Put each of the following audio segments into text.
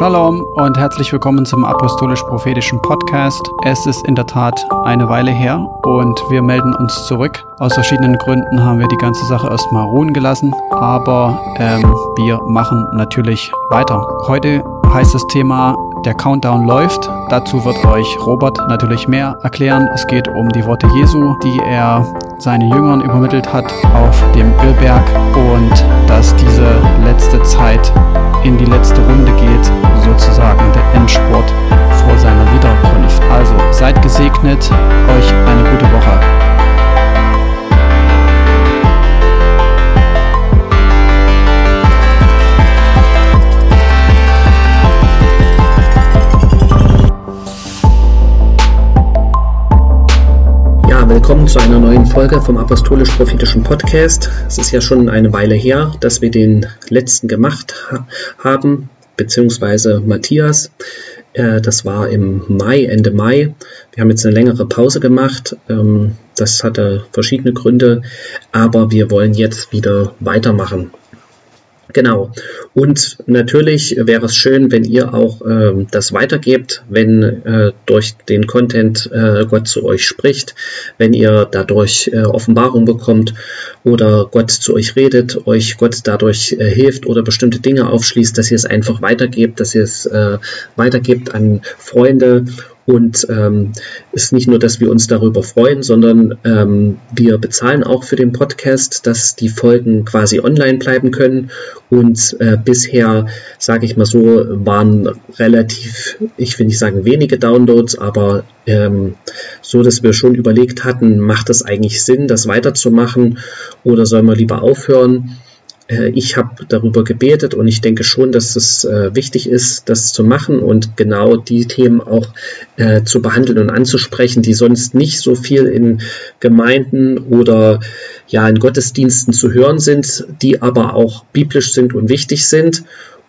Shalom und herzlich willkommen zum Apostolisch-Prophetischen Podcast. Es ist in der Tat eine Weile her und wir melden uns zurück. Aus verschiedenen Gründen haben wir die ganze Sache erstmal ruhen gelassen, aber ähm, wir machen natürlich weiter. Heute heißt das Thema der Countdown läuft. Dazu wird euch Robert natürlich mehr erklären. Es geht um die Worte Jesu, die er seinen Jüngern übermittelt hat auf dem Ölberg und dass diese letzte Zeit in die letzte Runde geht, sozusagen der Endspurt vor seiner Wiederkunft. Also seid gesegnet, euch eine gute Woche. Willkommen zu einer neuen Folge vom Apostolisch-Prophetischen Podcast. Es ist ja schon eine Weile her, dass wir den letzten gemacht ha haben, beziehungsweise Matthias. Äh, das war im Mai, Ende Mai. Wir haben jetzt eine längere Pause gemacht. Ähm, das hatte verschiedene Gründe, aber wir wollen jetzt wieder weitermachen. Genau. Und natürlich wäre es schön, wenn ihr auch äh, das weitergebt, wenn äh, durch den Content äh, Gott zu euch spricht, wenn ihr dadurch äh, Offenbarung bekommt oder Gott zu euch redet, euch Gott dadurch äh, hilft oder bestimmte Dinge aufschließt, dass ihr es einfach weitergebt, dass ihr es äh, weitergebt an Freunde und ähm, ist nicht nur, dass wir uns darüber freuen, sondern ähm, wir bezahlen auch für den Podcast, dass die Folgen quasi online bleiben können. Und äh, bisher, sage ich mal so, waren relativ, ich will nicht sagen wenige Downloads, aber ähm, so, dass wir schon überlegt hatten, macht es eigentlich Sinn, das weiterzumachen oder sollen wir lieber aufhören? Äh, ich habe darüber gebetet und ich denke schon, dass es äh, wichtig ist, das zu machen und genau die Themen auch äh, zu behandeln und anzusprechen, die sonst nicht so viel in Gemeinden oder ja in Gottesdiensten zu hören sind, die aber auch biblisch sind und wichtig sind.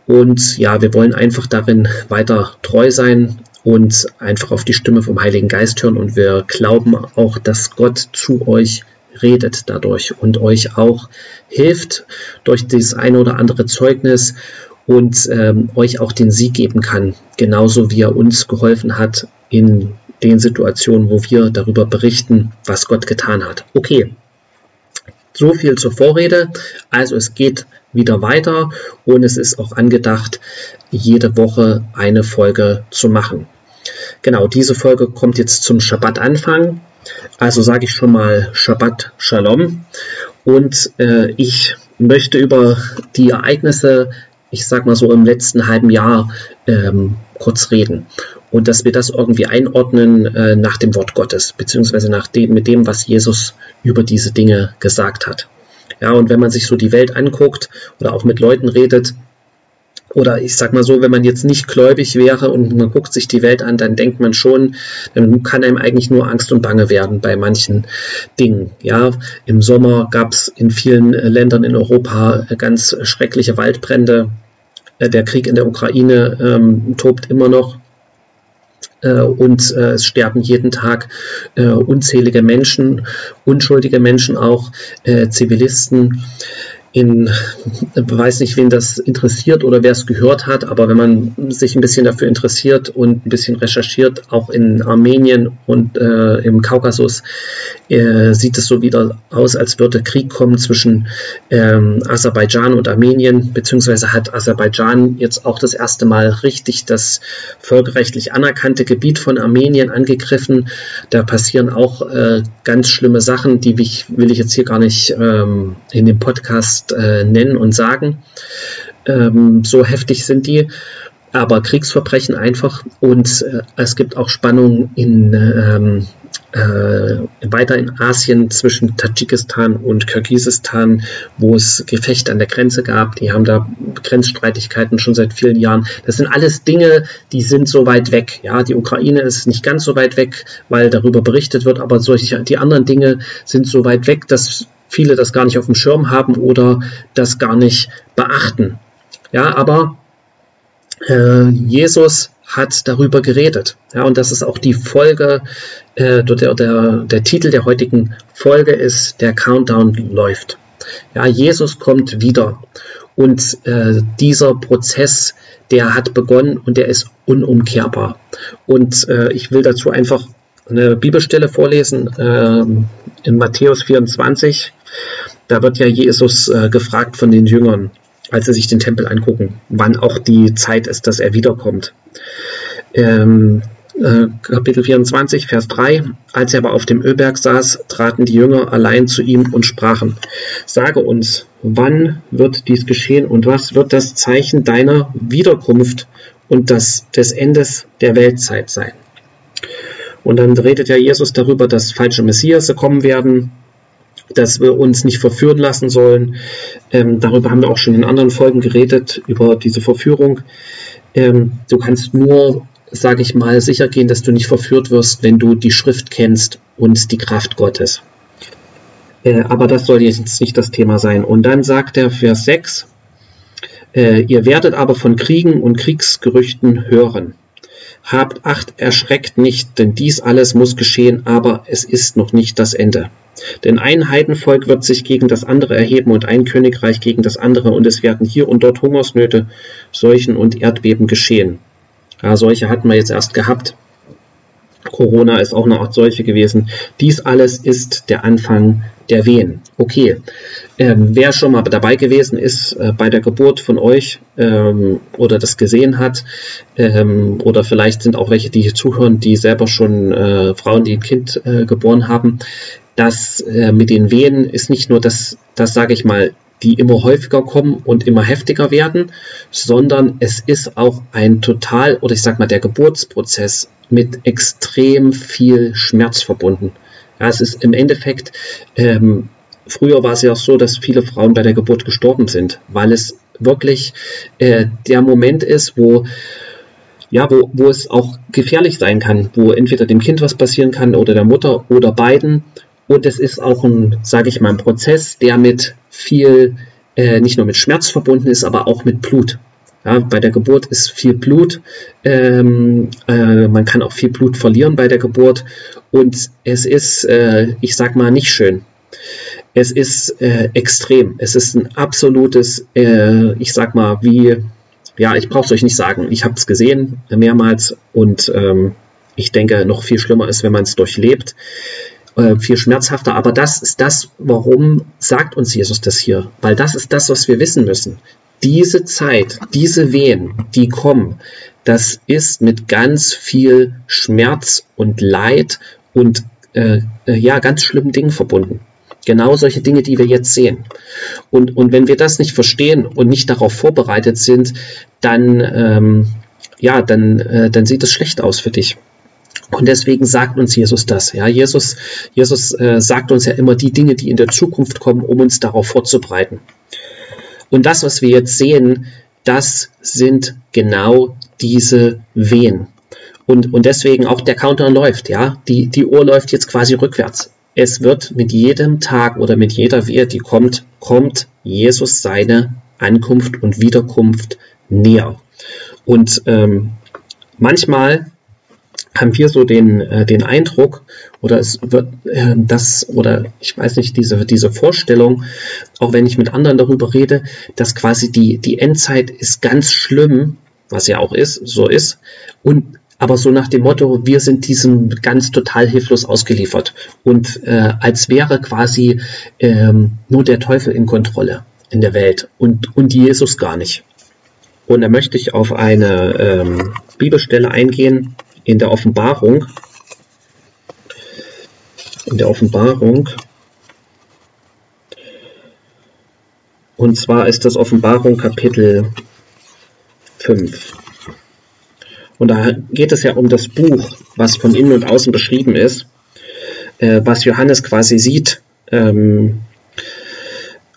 Und ja, wir wollen einfach darin weiter treu sein und einfach auf die Stimme vom Heiligen Geist hören. Und wir glauben auch, dass Gott zu euch redet dadurch und euch auch hilft durch das eine oder andere Zeugnis und ähm, euch auch den Sieg geben kann, genauso wie er uns geholfen hat in den Situationen, wo wir darüber berichten, was Gott getan hat. Okay, so viel zur Vorrede. Also es geht wieder weiter und es ist auch angedacht, jede Woche eine Folge zu machen. Genau, diese Folge kommt jetzt zum Schabbat-Anfang. Also sage ich schon mal Shabbat Shalom. Und äh, ich möchte über die Ereignisse, ich sag mal so im letzten halben Jahr, ähm, kurz reden. Und dass wir das irgendwie einordnen äh, nach dem Wort Gottes, beziehungsweise nach dem, mit dem, was Jesus über diese Dinge gesagt hat. Ja, und wenn man sich so die Welt anguckt oder auch mit Leuten redet, oder ich sag mal so, wenn man jetzt nicht gläubig wäre und man guckt sich die Welt an, dann denkt man schon, dann kann einem eigentlich nur Angst und Bange werden bei manchen Dingen. Ja, im Sommer gab es in vielen Ländern in Europa ganz schreckliche Waldbrände. Äh, der Krieg in der Ukraine ähm, tobt immer noch äh, und äh, es sterben jeden Tag äh, unzählige Menschen, unschuldige Menschen auch, äh, Zivilisten in, weiß nicht, wen das interessiert oder wer es gehört hat, aber wenn man sich ein bisschen dafür interessiert und ein bisschen recherchiert, auch in Armenien und äh, im Kaukasus, äh, sieht es so wieder aus, als würde Krieg kommen zwischen ähm, Aserbaidschan und Armenien, beziehungsweise hat Aserbaidschan jetzt auch das erste Mal richtig das völkerrechtlich anerkannte Gebiet von Armenien angegriffen. Da passieren auch äh, ganz schlimme Sachen, die will ich jetzt hier gar nicht ähm, in dem Podcast jetzt äh, nennen und sagen. Ähm, so heftig sind die, aber Kriegsverbrechen einfach und äh, es gibt auch Spannungen in ähm, äh, weiter in Asien zwischen Tadschikistan und Kirgisistan, wo es Gefechte an der Grenze gab. Die haben da Grenzstreitigkeiten schon seit vielen Jahren. Das sind alles Dinge, die sind so weit weg. Ja, die Ukraine ist nicht ganz so weit weg, weil darüber berichtet wird, aber solche, die anderen Dinge sind so weit weg, dass viele das gar nicht auf dem Schirm haben oder das gar nicht beachten. Ja, aber äh, Jesus hat darüber geredet. Ja, und das ist auch die Folge, äh, der, der, der Titel der heutigen Folge ist, der Countdown läuft. Ja, Jesus kommt wieder. Und äh, dieser Prozess, der hat begonnen und der ist unumkehrbar. Und äh, ich will dazu einfach eine Bibelstelle vorlesen äh, in Matthäus 24. Da wird ja Jesus äh, gefragt von den Jüngern, als sie sich den Tempel angucken, wann auch die Zeit ist, dass er wiederkommt. Ähm, äh, Kapitel 24, Vers 3. Als er aber auf dem Ölberg saß, traten die Jünger allein zu ihm und sprachen, Sage uns, wann wird dies geschehen und was wird das Zeichen deiner Wiederkunft und das, des Endes der Weltzeit sein? Und dann redet ja Jesus darüber, dass falsche Messias kommen werden, dass wir uns nicht verführen lassen sollen. Ähm, darüber haben wir auch schon in anderen Folgen geredet, über diese Verführung. Ähm, du kannst nur, sage ich mal, sicher gehen, dass du nicht verführt wirst, wenn du die Schrift kennst und die Kraft Gottes. Äh, aber das soll jetzt nicht das Thema sein. Und dann sagt er Vers 6, äh, ihr werdet aber von Kriegen und Kriegsgerüchten hören. Habt Acht, erschreckt nicht, denn dies alles muss geschehen, aber es ist noch nicht das Ende. Denn ein Heidenvolk wird sich gegen das andere erheben und ein Königreich gegen das andere, und es werden hier und dort Hungersnöte, Seuchen und Erdbeben geschehen. Ja, solche hatten wir jetzt erst gehabt. Corona ist auch eine Art Seuche gewesen. Dies alles ist der Anfang der Wehen. Okay, ähm, wer schon mal dabei gewesen ist äh, bei der Geburt von euch ähm, oder das gesehen hat, ähm, oder vielleicht sind auch welche, die hier zuhören, die selber schon äh, Frauen, die ein Kind äh, geboren haben, dass äh, mit den Wehen ist nicht nur das, das sage ich mal, die immer häufiger kommen und immer heftiger werden, sondern es ist auch ein total, oder ich sag mal, der Geburtsprozess mit extrem viel Schmerz verbunden. Ja, es ist im Endeffekt, ähm, früher war es ja auch so, dass viele Frauen bei der Geburt gestorben sind, weil es wirklich äh, der Moment ist, wo ja, wo, wo es auch gefährlich sein kann, wo entweder dem Kind was passieren kann oder der Mutter oder beiden. Und es ist auch ein, sage ich mal, ein Prozess, der mit viel, äh, nicht nur mit Schmerz verbunden ist, aber auch mit Blut. Ja, bei der Geburt ist viel Blut. Ähm, äh, man kann auch viel Blut verlieren bei der Geburt. Und es ist, äh, ich sag mal, nicht schön. Es ist äh, extrem. Es ist ein absolutes, äh, ich sag mal, wie, ja, ich brauche es euch nicht sagen. Ich habe es gesehen mehrmals und ähm, ich denke, noch viel schlimmer ist, wenn man es durchlebt. Äh, viel schmerzhafter. Aber das ist das, warum sagt uns Jesus das hier? Weil das ist das, was wir wissen müssen diese Zeit, diese Wehen, die kommen, das ist mit ganz viel Schmerz und Leid und äh, äh, ja, ganz schlimmen Dingen verbunden. Genau solche Dinge, die wir jetzt sehen. Und, und wenn wir das nicht verstehen und nicht darauf vorbereitet sind, dann, ähm, ja, dann, äh, dann sieht es schlecht aus für dich. Und deswegen sagt uns Jesus das. Ja, Jesus, Jesus äh, sagt uns ja immer die Dinge, die in der Zukunft kommen, um uns darauf vorzubereiten. Und das, was wir jetzt sehen, das sind genau diese Wehen. Und, und deswegen auch der Counter läuft, ja. Die, die Uhr läuft jetzt quasi rückwärts. Es wird mit jedem Tag oder mit jeder Wehe, die kommt, kommt Jesus seine Ankunft und Wiederkunft näher. Und ähm, manchmal haben wir so den, äh, den Eindruck, oder es wird äh, das, oder ich weiß nicht, diese, diese Vorstellung, auch wenn ich mit anderen darüber rede, dass quasi die, die Endzeit ist ganz schlimm, was ja auch ist, so ist, und aber so nach dem Motto, wir sind diesem ganz total hilflos ausgeliefert und äh, als wäre quasi ähm, nur der Teufel in Kontrolle in der Welt und, und Jesus gar nicht. Und da möchte ich auf eine ähm, Bibelstelle eingehen, in der Offenbarung, in der Offenbarung, und zwar ist das Offenbarung Kapitel 5. Und da geht es ja um das Buch, was von innen und außen beschrieben ist, äh, was Johannes quasi sieht. Ähm,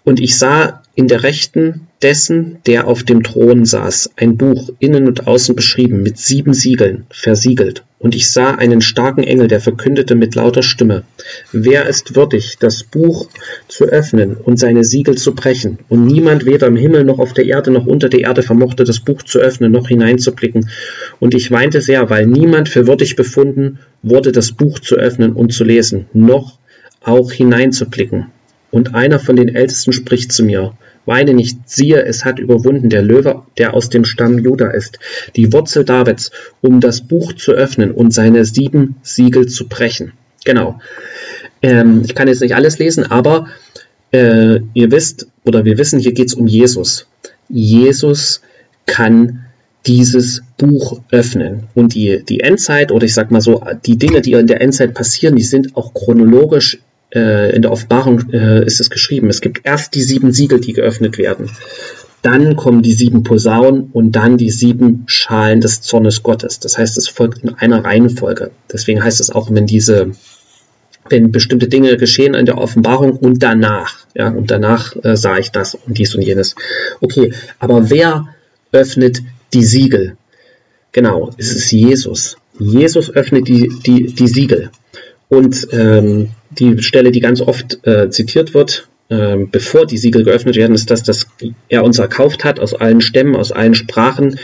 und ich sah in der Rechten dessen, der auf dem Thron saß, ein Buch innen und außen beschrieben, mit sieben Siegeln, versiegelt. Und ich sah einen starken Engel, der verkündete mit lauter Stimme, Wer ist würdig, das Buch zu öffnen und seine Siegel zu brechen? Und niemand weder im Himmel noch auf der Erde noch unter der Erde vermochte, das Buch zu öffnen noch hineinzublicken. Und ich weinte sehr, weil niemand für würdig befunden wurde, das Buch zu öffnen und zu lesen, noch auch hineinzublicken. Und einer von den Ältesten spricht zu mir, Weine nicht, siehe, es hat überwunden der Löwe, der aus dem Stamm Juda ist, die Wurzel Davids, um das Buch zu öffnen und seine sieben Siegel zu brechen. Genau. Ähm, ich kann jetzt nicht alles lesen, aber äh, ihr wisst oder wir wissen, hier geht es um Jesus. Jesus kann dieses Buch öffnen. Und die, die Endzeit, oder ich sag mal so, die Dinge, die in der Endzeit passieren, die sind auch chronologisch in der Offenbarung äh, ist es geschrieben. Es gibt erst die sieben Siegel, die geöffnet werden. Dann kommen die sieben Posaunen und dann die sieben Schalen des Zornes Gottes. Das heißt, es folgt in einer Reihenfolge. Deswegen heißt es auch, wenn diese wenn bestimmte Dinge geschehen in der Offenbarung und danach, ja, und danach äh, sah ich das und dies und jenes. Okay, aber wer öffnet die Siegel? Genau, es ist Jesus. Jesus öffnet die, die, die Siegel. Und ähm, die Stelle, die ganz oft äh, zitiert wird, äh, bevor die Siegel geöffnet werden, ist das, dass er uns erkauft hat aus allen Stämmen, aus allen Sprachen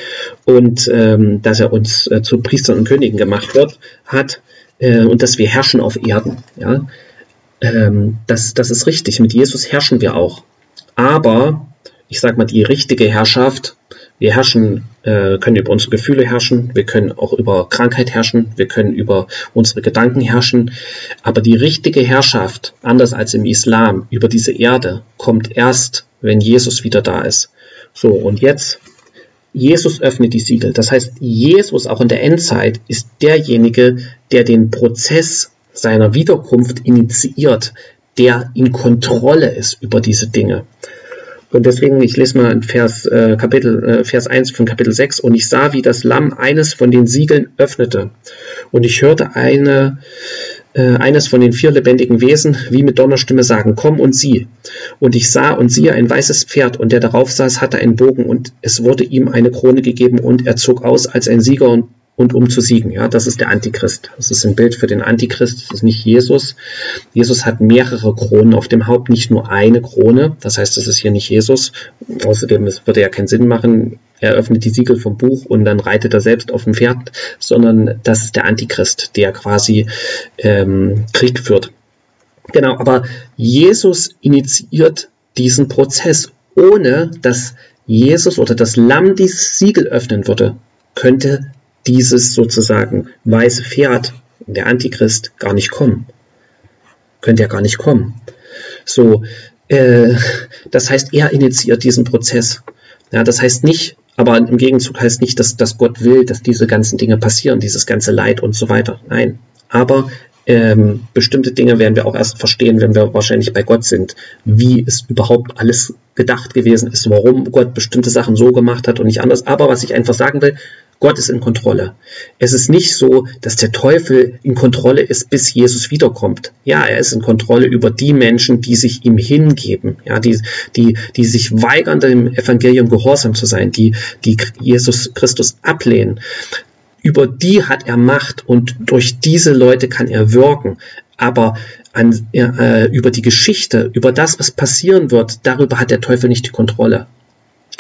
und ähm, dass er uns äh, zu Priestern und Königen gemacht wird, hat äh, und dass wir herrschen auf Erden. Ja? Ähm, das, das ist richtig. Mit Jesus herrschen wir auch. Aber ich sage mal, die richtige Herrschaft wir herrschen, äh, können über unsere Gefühle herrschen, wir können auch über Krankheit herrschen, wir können über unsere Gedanken herrschen. Aber die richtige Herrschaft, anders als im Islam, über diese Erde, kommt erst, wenn Jesus wieder da ist. So, und jetzt, Jesus öffnet die Siegel. Das heißt, Jesus auch in der Endzeit ist derjenige, der den Prozess seiner Wiederkunft initiiert, der in Kontrolle ist über diese Dinge. Und deswegen, ich lese mal Vers, äh, Kapitel, äh, Vers 1 von Kapitel 6. Und ich sah, wie das Lamm eines von den Siegeln öffnete. Und ich hörte eine, äh, eines von den vier lebendigen Wesen wie mit Donnerstimme sagen, komm und sieh. Und ich sah und siehe ein weißes Pferd, und der darauf saß, hatte einen Bogen, und es wurde ihm eine Krone gegeben, und er zog aus als ein Sieger und und um zu siegen. Ja, das ist der Antichrist. Das ist ein Bild für den Antichrist. Das ist nicht Jesus. Jesus hat mehrere Kronen auf dem Haupt, nicht nur eine Krone. Das heißt, das ist hier nicht Jesus. Außerdem es würde ja keinen Sinn machen. Er öffnet die Siegel vom Buch und dann reitet er selbst auf dem Pferd, sondern das ist der Antichrist, der quasi ähm, Krieg führt. Genau, aber Jesus initiiert diesen Prozess, ohne dass Jesus oder das Lamm dieses Siegel öffnen würde, könnte dieses sozusagen weiße Pferd, der Antichrist, gar nicht kommen. Könnte ja gar nicht kommen. So, äh, das heißt, er initiiert diesen Prozess. Ja, das heißt nicht, aber im Gegenzug heißt nicht, dass, dass Gott will, dass diese ganzen Dinge passieren, dieses ganze Leid und so weiter. Nein. Aber ähm, bestimmte Dinge werden wir auch erst verstehen, wenn wir wahrscheinlich bei Gott sind, wie es überhaupt alles gedacht gewesen ist, warum Gott bestimmte Sachen so gemacht hat und nicht anders. Aber was ich einfach sagen will, Gott ist in Kontrolle. Es ist nicht so, dass der Teufel in Kontrolle ist, bis Jesus wiederkommt. Ja, er ist in Kontrolle über die Menschen, die sich ihm hingeben, ja, die, die, die sich weigern, dem Evangelium gehorsam zu sein, die, die Jesus Christus ablehnen. Über die hat er Macht und durch diese Leute kann er wirken. Aber an, äh, über die Geschichte, über das, was passieren wird, darüber hat der Teufel nicht die Kontrolle.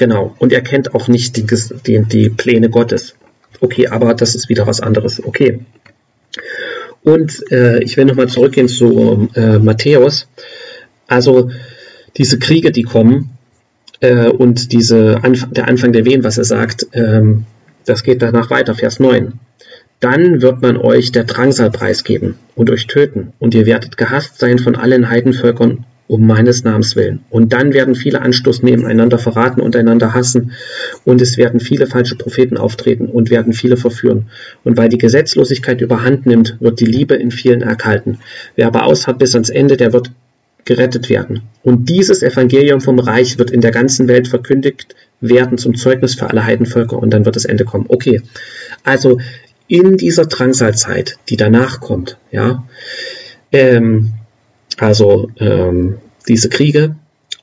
Genau. Und er kennt auch nicht die, die, die Pläne Gottes. Okay, aber das ist wieder was anderes. Okay. Und äh, ich will nochmal zurückgehen zu äh, Matthäus. Also diese Kriege, die kommen äh, und diese Anf der Anfang der Wehen, was er sagt, ähm, das geht danach weiter, Vers 9. Dann wird man euch der Drangsal preisgeben und euch töten, und ihr werdet gehasst sein von allen Heidenvölkern um meines Namens willen. Und dann werden viele Anstoß nehmen, einander verraten und einander hassen. Und es werden viele falsche Propheten auftreten und werden viele verführen. Und weil die Gesetzlosigkeit überhand nimmt, wird die Liebe in vielen erkalten. Wer aber aushat bis ans Ende, der wird gerettet werden. Und dieses Evangelium vom Reich wird in der ganzen Welt verkündigt werden zum Zeugnis für alle Heidenvölker und dann wird das Ende kommen. Okay, also in dieser Drangsalzeit, die danach kommt, ja, ähm, also ähm, diese Kriege,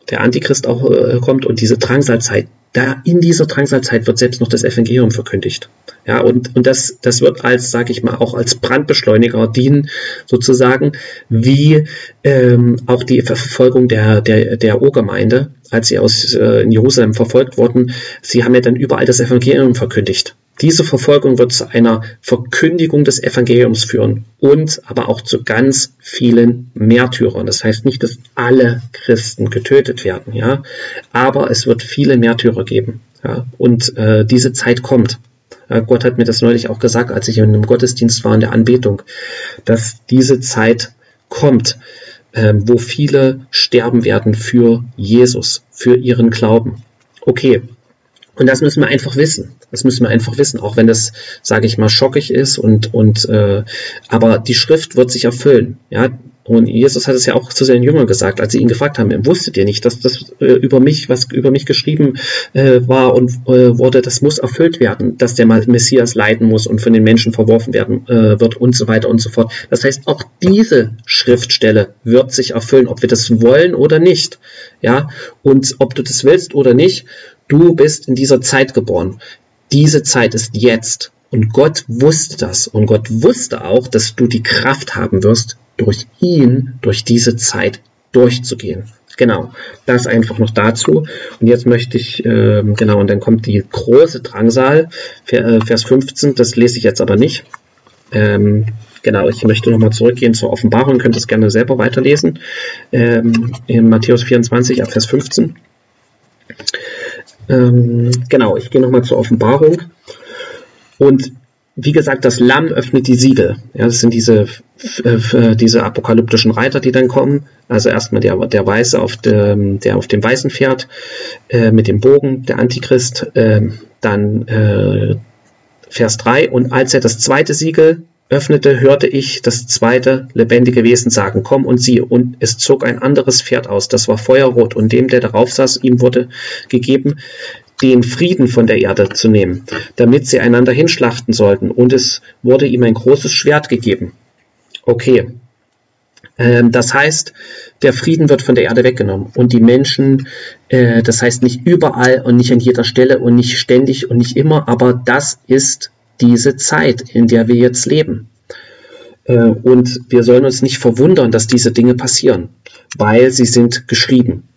der Antichrist auch äh, kommt und diese Drangsalzeit. Da in dieser Drangsalzeit wird selbst noch das Evangelium verkündigt. Ja, und, und das, das wird als, sage ich mal, auch als Brandbeschleuniger dienen, sozusagen, wie ähm, auch die Verfolgung der, der, der Urgemeinde, als sie aus äh, in Jerusalem verfolgt wurden. Sie haben ja dann überall das Evangelium verkündigt. Diese Verfolgung wird zu einer Verkündigung des Evangeliums führen und aber auch zu ganz vielen Märtyrern. Das heißt nicht, dass alle Christen getötet werden, ja, aber es wird viele Märtyrer geben. Ja, und äh, diese Zeit kommt. Ja, Gott hat mir das neulich auch gesagt, als ich in einem Gottesdienst war in der Anbetung, dass diese Zeit kommt, äh, wo viele sterben werden für Jesus, für ihren Glauben. Okay, und das müssen wir einfach wissen. Das müssen wir einfach wissen, auch wenn das, sage ich mal, schockig ist und und äh, aber die Schrift wird sich erfüllen. Ja, und Jesus hat es ja auch zu seinen Jüngern gesagt, als sie ihn gefragt haben, wusstet ihr nicht, dass das äh, über mich, was über mich geschrieben äh, war und äh, wurde, das muss erfüllt werden, dass der Messias leiden muss und von den Menschen verworfen werden äh, wird und so weiter und so fort. Das heißt, auch diese Schriftstelle wird sich erfüllen, ob wir das wollen oder nicht. Ja, und ob du das willst oder nicht, du bist in dieser Zeit geboren. Diese Zeit ist jetzt. Und Gott wusste das. Und Gott wusste auch, dass du die Kraft haben wirst, durch ihn, durch diese Zeit durchzugehen. Genau, das einfach noch dazu. Und jetzt möchte ich, äh, genau, und dann kommt die große Drangsal, äh, Vers 15, das lese ich jetzt aber nicht. Ähm, genau, ich möchte nochmal zurückgehen zur Offenbarung, könnt es gerne selber weiterlesen. Ähm, in Matthäus 24, ab Vers 15. Ähm, genau, ich gehe nochmal zur Offenbarung. Und wie gesagt, das Lamm öffnet die Siegel. Ja, das sind diese, äh, diese apokalyptischen Reiter, die dann kommen. Also erstmal der, der Weiße auf dem, der auf dem weißen Pferd äh, mit dem Bogen, der Antichrist. Äh, dann äh, Vers 3. Und als er das zweite Siegel öffnete, hörte ich das zweite lebendige Wesen sagen, komm und sieh. Und es zog ein anderes Pferd aus, das war feuerrot. Und dem, der darauf saß, ihm wurde gegeben, den Frieden von der Erde zu nehmen, damit sie einander hinschlachten sollten. Und es wurde ihm ein großes Schwert gegeben. Okay. Ähm, das heißt, der Frieden wird von der Erde weggenommen und die Menschen, äh, das heißt nicht überall und nicht an jeder Stelle und nicht ständig und nicht immer, aber das ist diese Zeit, in der wir jetzt leben. Äh, und wir sollen uns nicht verwundern, dass diese Dinge passieren, weil sie sind geschrieben.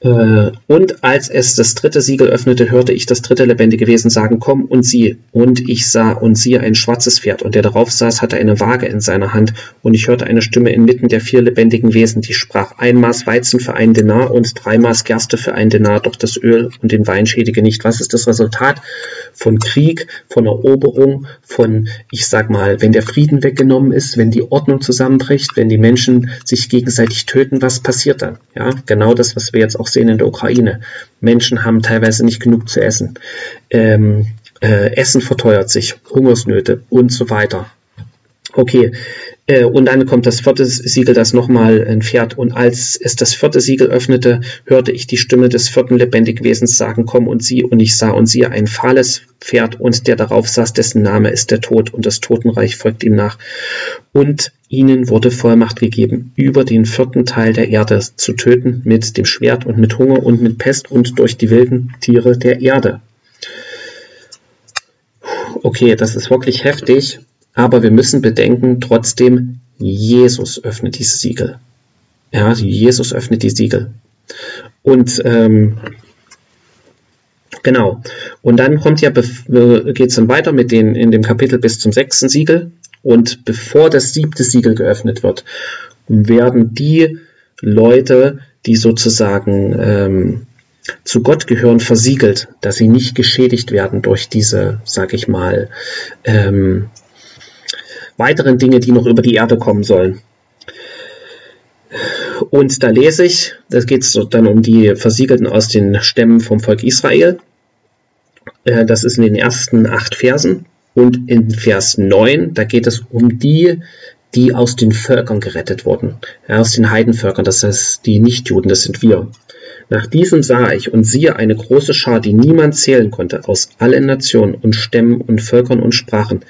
Äh, und als es das dritte Siegel öffnete, hörte ich das dritte lebendige Wesen sagen, komm und sieh. Und ich sah und siehe ein schwarzes Pferd, und der darauf saß, hatte eine Waage in seiner Hand. Und ich hörte eine Stimme inmitten der vier lebendigen Wesen, die sprach, ein Maß Weizen für einen Denar und drei Maß Gerste für einen Denar, doch das Öl und den Wein schädige nicht. Was ist das Resultat von Krieg, von Eroberung, von, ich sag mal, wenn der Frieden weggenommen ist, wenn die Ordnung zusammenbricht, wenn die Menschen sich gegenseitig töten, was passiert dann? Ja, genau das, was wir jetzt auch sehen in der Ukraine. Menschen haben teilweise nicht genug zu essen. Ähm, äh, Essen verteuert sich, Hungersnöte und so weiter. Okay, äh, und dann kommt das vierte Siegel, das nochmal entfährt. Und als es das vierte Siegel öffnete, hörte ich die Stimme des vierten lebendigen Wesens sagen, komm und sieh. Und ich sah und siehe ein fahles Pferd und der darauf saß, dessen Name ist der Tod und das Totenreich folgt ihm nach. Und ihnen wurde Vollmacht gegeben, über den vierten Teil der Erde zu töten mit dem Schwert und mit Hunger und mit Pest und durch die wilden Tiere der Erde. Okay, das ist wirklich heftig. Aber wir müssen bedenken, trotzdem, Jesus öffnet diese Siegel. Ja, Jesus öffnet die Siegel. Und ähm, genau. Und dann kommt ja, geht es dann weiter mit den in dem Kapitel bis zum sechsten Siegel. Und bevor das siebte Siegel geöffnet wird, werden die Leute, die sozusagen ähm, zu Gott gehören, versiegelt, dass sie nicht geschädigt werden durch diese, sag ich mal, ähm, weiteren Dinge, die noch über die Erde kommen sollen. Und da lese ich, da geht es dann um die Versiegelten aus den Stämmen vom Volk Israel. Äh, das ist in den ersten acht Versen. Und in Vers 9, da geht es um die, die aus den Völkern gerettet wurden. Aus den Heidenvölkern, das heißt die Nichtjuden, das sind wir. Nach diesem sah ich und siehe eine große Schar, die niemand zählen konnte, aus allen Nationen und Stämmen und Völkern und Sprachen.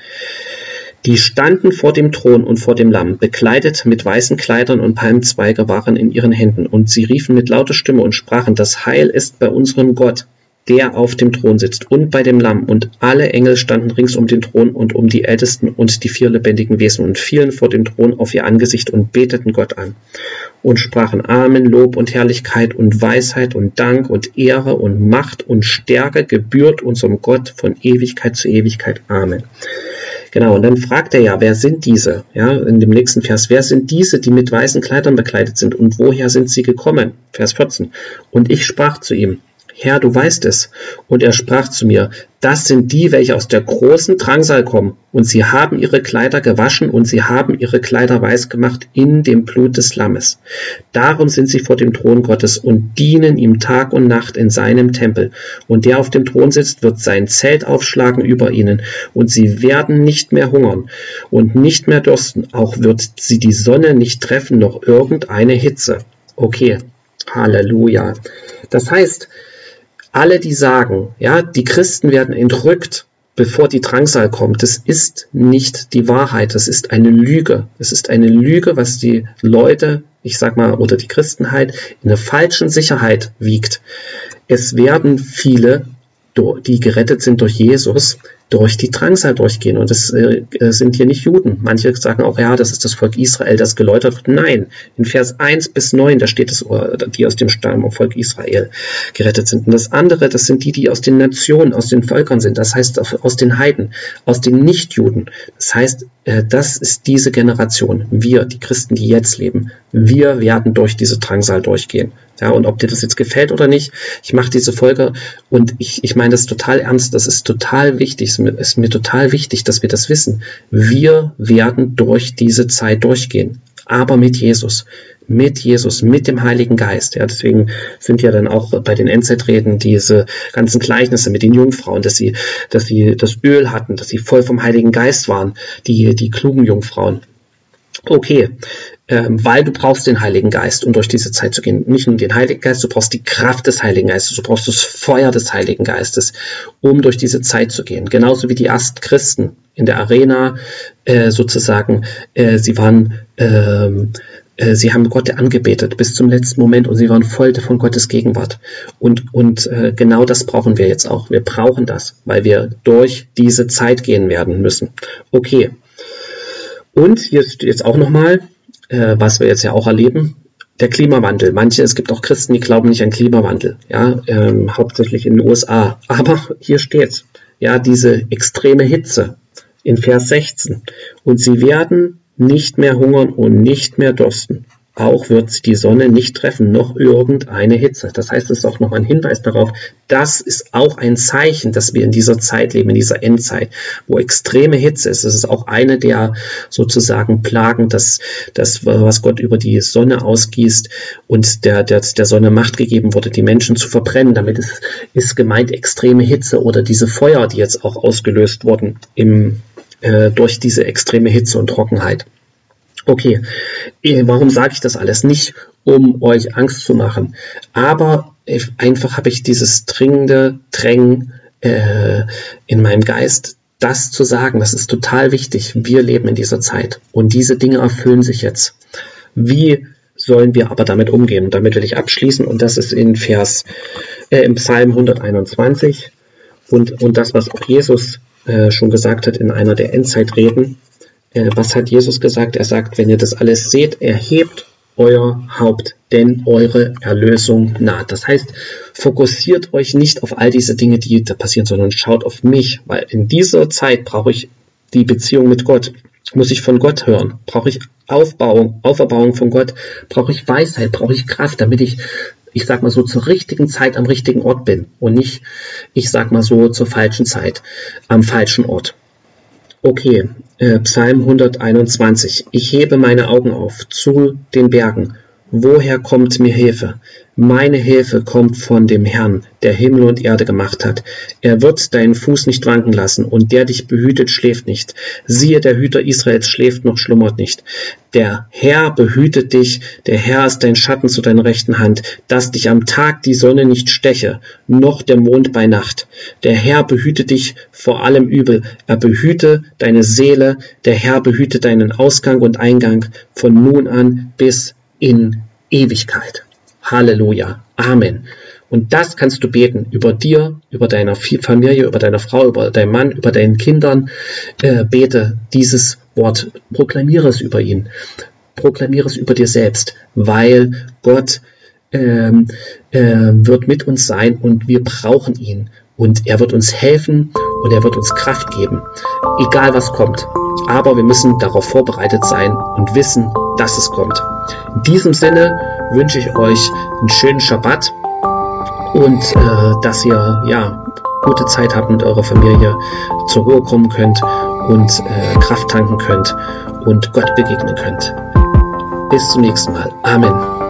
Die standen vor dem Thron und vor dem Lamm, bekleidet mit weißen Kleidern und Palmzweige waren in ihren Händen, und sie riefen mit lauter Stimme und sprachen, das Heil ist bei unserem Gott, der auf dem Thron sitzt und bei dem Lamm. Und alle Engel standen rings um den Thron und um die Ältesten und die vier lebendigen Wesen und fielen vor dem Thron auf ihr Angesicht und beteten Gott an und sprachen Amen, Lob und Herrlichkeit und Weisheit und Dank und Ehre und Macht und Stärke gebührt unserem Gott von Ewigkeit zu Ewigkeit. Amen. Genau, und dann fragt er ja, wer sind diese? Ja, in dem nächsten Vers, wer sind diese, die mit weißen Kleidern bekleidet sind und woher sind sie gekommen? Vers 14. Und ich sprach zu ihm, Herr, du weißt es. Und er sprach zu mir, das sind die, welche aus der großen Drangsal kommen, und sie haben ihre Kleider gewaschen und sie haben ihre Kleider weiß gemacht in dem Blut des Lammes. Darum sind sie vor dem Thron Gottes und dienen ihm Tag und Nacht in seinem Tempel. Und der auf dem Thron sitzt, wird sein Zelt aufschlagen über ihnen, und sie werden nicht mehr hungern und nicht mehr dürsten, auch wird sie die Sonne nicht treffen, noch irgendeine Hitze. Okay, Halleluja. Das heißt, alle, die sagen, ja, die Christen werden entrückt, bevor die Drangsal kommt, das ist nicht die Wahrheit, das ist eine Lüge. Es ist eine Lüge, was die Leute, ich sag mal, oder die Christenheit in der falschen Sicherheit wiegt. Es werden viele, die gerettet sind durch Jesus, durch die Drangsal durchgehen. Und das äh, sind hier nicht Juden. Manche sagen auch, ja, das ist das Volk Israel, das geläutert wird. Nein, in Vers 1 bis 9, da steht es, die aus dem Stamm Volk Israel gerettet sind. Und das andere, das sind die, die aus den Nationen, aus den Völkern sind. Das heißt, aus den Heiden, aus den Nichtjuden. Das heißt, äh, das ist diese Generation. Wir, die Christen, die jetzt leben. Wir werden durch diese Drangsal durchgehen. Ja, und ob dir das jetzt gefällt oder nicht, ich mache diese Folge und ich, ich meine das total ernst. Das ist total wichtig ist mir, ist mir total wichtig, dass wir das wissen. Wir werden durch diese Zeit durchgehen, aber mit Jesus mit Jesus, mit dem Heiligen Geist. Ja, deswegen sind ja dann auch bei den Endzeitreden diese ganzen Gleichnisse mit den Jungfrauen, dass sie, dass sie das Öl hatten, dass sie voll vom Heiligen Geist waren, die, die klugen Jungfrauen. Okay, ähm, weil du brauchst den Heiligen Geist, um durch diese Zeit zu gehen. Nicht nur den Heiligen Geist, du brauchst die Kraft des Heiligen Geistes, du brauchst das Feuer des Heiligen Geistes, um durch diese Zeit zu gehen. Genauso wie die ersten Christen in der Arena äh, sozusagen, äh, sie waren ähm, äh, Sie haben Gott angebetet bis zum letzten Moment und sie waren voll von Gottes Gegenwart. Und, und äh, genau das brauchen wir jetzt auch. Wir brauchen das, weil wir durch diese Zeit gehen werden müssen. Okay. Und jetzt, jetzt auch nochmal, äh, was wir jetzt ja auch erleben, der Klimawandel. Manche, es gibt auch Christen, die glauben nicht an Klimawandel, ja, ähm, hauptsächlich in den USA. Aber hier steht's, ja, diese extreme Hitze in Vers 16. Und sie werden nicht mehr hungern und nicht mehr dursten. Auch wird die Sonne nicht treffen, noch irgendeine Hitze. Das heißt, es ist auch noch ein Hinweis darauf, das ist auch ein Zeichen, dass wir in dieser Zeit leben, in dieser Endzeit, wo extreme Hitze ist. Das ist auch eine der sozusagen Plagen, dass das, was Gott über die Sonne ausgießt und der, der, der Sonne Macht gegeben wurde, die Menschen zu verbrennen. Damit ist, ist gemeint extreme Hitze oder diese Feuer, die jetzt auch ausgelöst wurden im, äh, durch diese extreme Hitze und Trockenheit. Okay, äh, warum sage ich das alles? Nicht, um euch Angst zu machen, aber einfach habe ich dieses dringende Drängen äh, in meinem Geist, das zu sagen. Das ist total wichtig. Wir leben in dieser Zeit und diese Dinge erfüllen sich jetzt. Wie sollen wir aber damit umgehen? Und damit will ich abschließen und das ist in Vers äh, im Psalm 121 und, und das, was auch Jesus äh, schon gesagt hat in einer der Endzeitreden äh, was hat Jesus gesagt? Er sagt, wenn ihr das alles seht, erhebt euer Haupt, denn eure Erlösung naht. Das heißt, fokussiert euch nicht auf all diese Dinge, die da passieren, sondern schaut auf mich, weil in dieser Zeit brauche ich die Beziehung mit Gott. Muss ich von Gott hören? Brauche ich Aufbauung, Auferbauung von Gott? Brauche ich Weisheit? Brauche ich Kraft, damit ich, ich sag mal so, zur richtigen Zeit am richtigen Ort bin und nicht, ich sag mal so, zur falschen Zeit am falschen Ort. Okay, äh, Psalm 121. Ich hebe meine Augen auf zu den Bergen. Woher kommt mir Hilfe? Meine Hilfe kommt von dem Herrn, der Himmel und Erde gemacht hat. Er wird deinen Fuß nicht wanken lassen, und der dich behütet, schläft nicht. Siehe, der Hüter Israels schläft noch, schlummert nicht. Der Herr behütet dich, der Herr ist dein Schatten zu deiner rechten Hand, dass dich am Tag die Sonne nicht steche, noch der Mond bei Nacht. Der Herr behüte dich vor allem Übel, er behüte deine Seele, der Herr behüte deinen Ausgang und Eingang von nun an bis in Ewigkeit. Halleluja. Amen. Und das kannst du beten über dir, über deine Familie, über deine Frau, über deinen Mann, über deinen Kindern. Äh, bete dieses Wort, proklamiere es über ihn, proklamiere es über dir selbst, weil Gott ähm, äh, wird mit uns sein und wir brauchen ihn. Und er wird uns helfen und er wird uns Kraft geben, egal was kommt. Aber wir müssen darauf vorbereitet sein und wissen, dass es kommt. In diesem Sinne wünsche ich euch einen schönen Schabbat und äh, dass ihr ja gute Zeit habt mit eurer Familie, zur Ruhe kommen könnt und äh, Kraft tanken könnt und Gott begegnen könnt. Bis zum nächsten Mal. Amen.